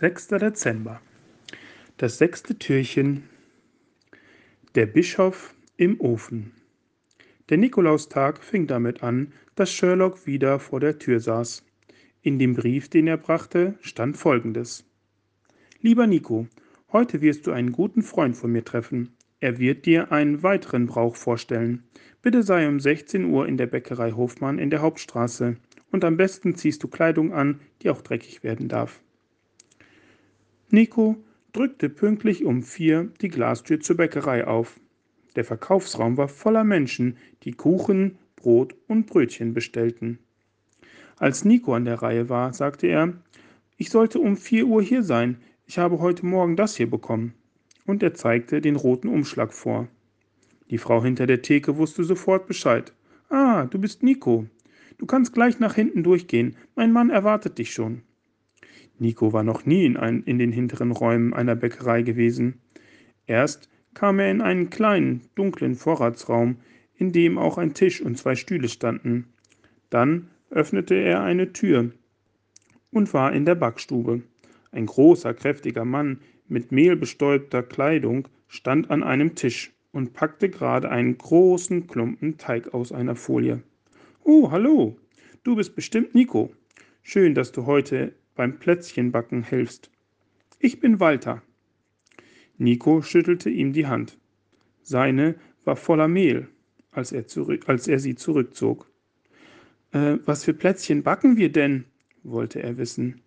6. Dezember. Das sechste Türchen. Der Bischof im Ofen. Der Nikolaustag fing damit an, dass Sherlock wieder vor der Tür saß. In dem Brief, den er brachte, stand folgendes. Lieber Nico, heute wirst du einen guten Freund von mir treffen. Er wird dir einen weiteren Brauch vorstellen. Bitte sei um 16 Uhr in der Bäckerei Hofmann in der Hauptstraße. Und am besten ziehst du Kleidung an, die auch dreckig werden darf. Nico drückte pünktlich um vier die Glastür zur Bäckerei auf. Der Verkaufsraum war voller Menschen, die Kuchen, Brot und Brötchen bestellten. Als Nico an der Reihe war, sagte er, ich sollte um vier Uhr hier sein, ich habe heute Morgen das hier bekommen. Und er zeigte den roten Umschlag vor. Die Frau hinter der Theke wusste sofort Bescheid. Ah, du bist Nico. Du kannst gleich nach hinten durchgehen, mein Mann erwartet dich schon. Nico war noch nie in, ein, in den hinteren Räumen einer Bäckerei gewesen. Erst kam er in einen kleinen, dunklen Vorratsraum, in dem auch ein Tisch und zwei Stühle standen. Dann öffnete er eine Tür und war in der Backstube. Ein großer, kräftiger Mann mit mehlbestäubter Kleidung stand an einem Tisch und packte gerade einen großen Klumpen Teig aus einer Folie. Oh, hallo, du bist bestimmt Nico. Schön, dass du heute beim Plätzchenbacken hilfst. Ich bin Walter. Nico schüttelte ihm die Hand. Seine war voller Mehl, als er, zurück, als er sie zurückzog. Äh, was für Plätzchen backen wir denn? wollte er wissen.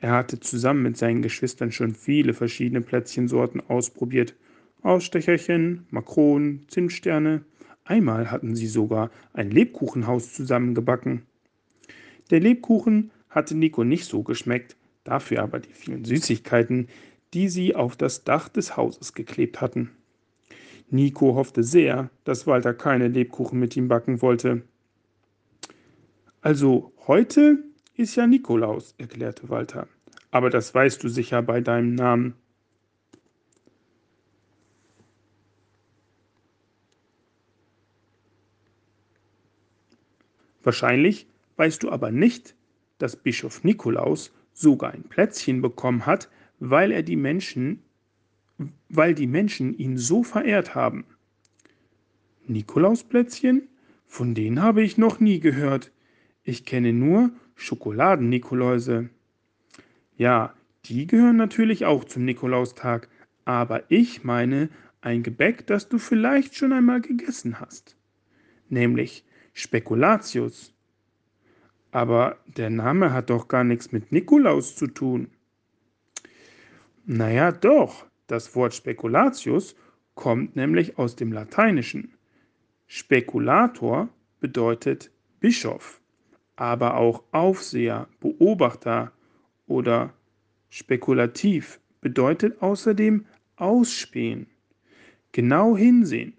Er hatte zusammen mit seinen Geschwistern schon viele verschiedene Plätzchensorten ausprobiert. Ausstecherchen, Makronen, Zimtsterne. Einmal hatten sie sogar ein Lebkuchenhaus zusammengebacken. Der Lebkuchen hatte Nico nicht so geschmeckt, dafür aber die vielen Süßigkeiten, die sie auf das Dach des Hauses geklebt hatten. Nico hoffte sehr, dass Walter keine Lebkuchen mit ihm backen wollte. Also heute ist ja Nikolaus, erklärte Walter. Aber das weißt du sicher bei deinem Namen. Wahrscheinlich weißt du aber nicht, dass Bischof Nikolaus sogar ein Plätzchen bekommen hat, weil er die Menschen, weil die Menschen ihn so verehrt haben. Nikolausplätzchen? Von denen habe ich noch nie gehört. Ich kenne nur Schokoladen-Nikoläuse. Ja, die gehören natürlich auch zum Nikolaustag, aber ich meine ein Gebäck, das du vielleicht schon einmal gegessen hast, nämlich Spekulatius. Aber der Name hat doch gar nichts mit Nikolaus zu tun. Naja, doch. Das Wort Spekulatius kommt nämlich aus dem Lateinischen. Spekulator bedeutet Bischof, aber auch Aufseher, Beobachter oder spekulativ bedeutet außerdem ausspähen, genau hinsehen.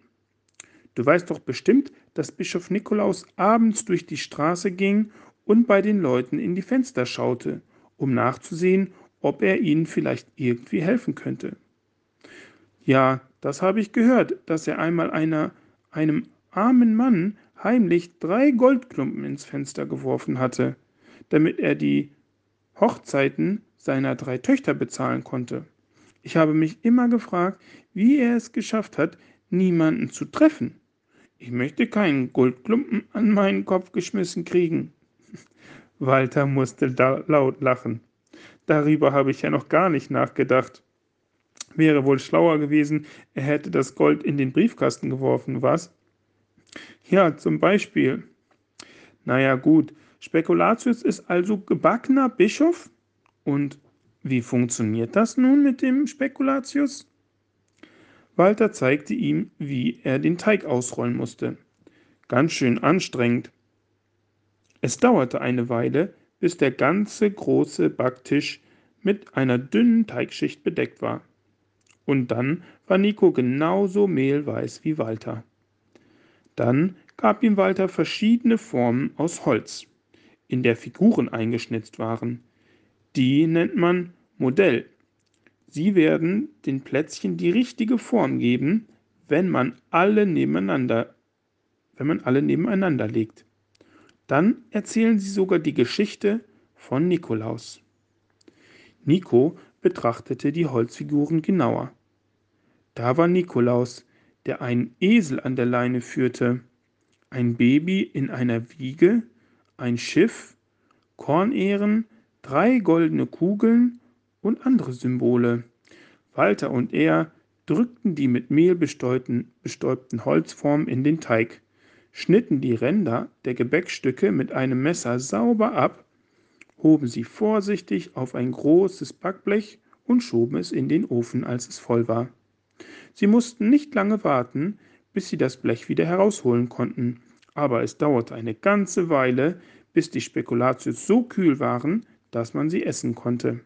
Du weißt doch bestimmt, dass Bischof Nikolaus abends durch die Straße ging und bei den Leuten in die Fenster schaute, um nachzusehen, ob er ihnen vielleicht irgendwie helfen könnte. Ja, das habe ich gehört, dass er einmal einer, einem armen Mann heimlich drei Goldklumpen ins Fenster geworfen hatte, damit er die Hochzeiten seiner drei Töchter bezahlen konnte. Ich habe mich immer gefragt, wie er es geschafft hat, niemanden zu treffen. Ich möchte keinen Goldklumpen an meinen Kopf geschmissen kriegen. Walter musste laut lachen. Darüber habe ich ja noch gar nicht nachgedacht. Wäre wohl schlauer gewesen, er hätte das Gold in den Briefkasten geworfen, was? Ja, zum Beispiel. Naja, gut. Spekulatius ist also gebackener Bischof? Und wie funktioniert das nun mit dem Spekulatius? Walter zeigte ihm, wie er den Teig ausrollen musste. Ganz schön anstrengend. Es dauerte eine Weile, bis der ganze große Backtisch mit einer dünnen Teigschicht bedeckt war. Und dann war Nico genauso mehlweiß wie Walter. Dann gab ihm Walter verschiedene Formen aus Holz, in der Figuren eingeschnitzt waren. Die nennt man Modell. Sie werden den Plätzchen die richtige Form geben, wenn man alle nebeneinander, wenn man alle nebeneinander legt. Dann erzählen sie sogar die Geschichte von Nikolaus. Nico betrachtete die Holzfiguren genauer. Da war Nikolaus, der einen Esel an der Leine führte, ein Baby in einer Wiege, ein Schiff, Kornehren, drei goldene Kugeln und andere Symbole. Walter und er drückten die mit Mehl bestäubten, bestäubten Holzformen in den Teig, schnitten die Ränder der Gebäckstücke mit einem Messer sauber ab, hoben sie vorsichtig auf ein großes Backblech und schoben es in den Ofen, als es voll war. Sie mussten nicht lange warten, bis sie das Blech wieder herausholen konnten, aber es dauerte eine ganze Weile, bis die Spekulatius so kühl waren, dass man sie essen konnte.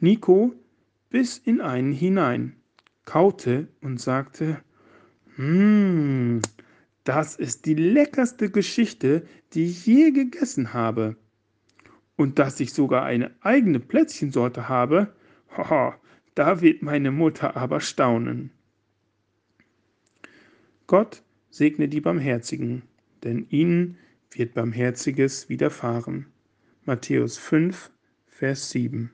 Nico biss in einen hinein, kaute und sagte, hm, das ist die leckerste Geschichte, die ich je gegessen habe. Und dass ich sogar eine eigene Plätzchensorte habe, haha, da wird meine Mutter aber staunen. Gott segne die Barmherzigen, denn ihnen wird Barmherziges widerfahren. Matthäus 5, Vers 7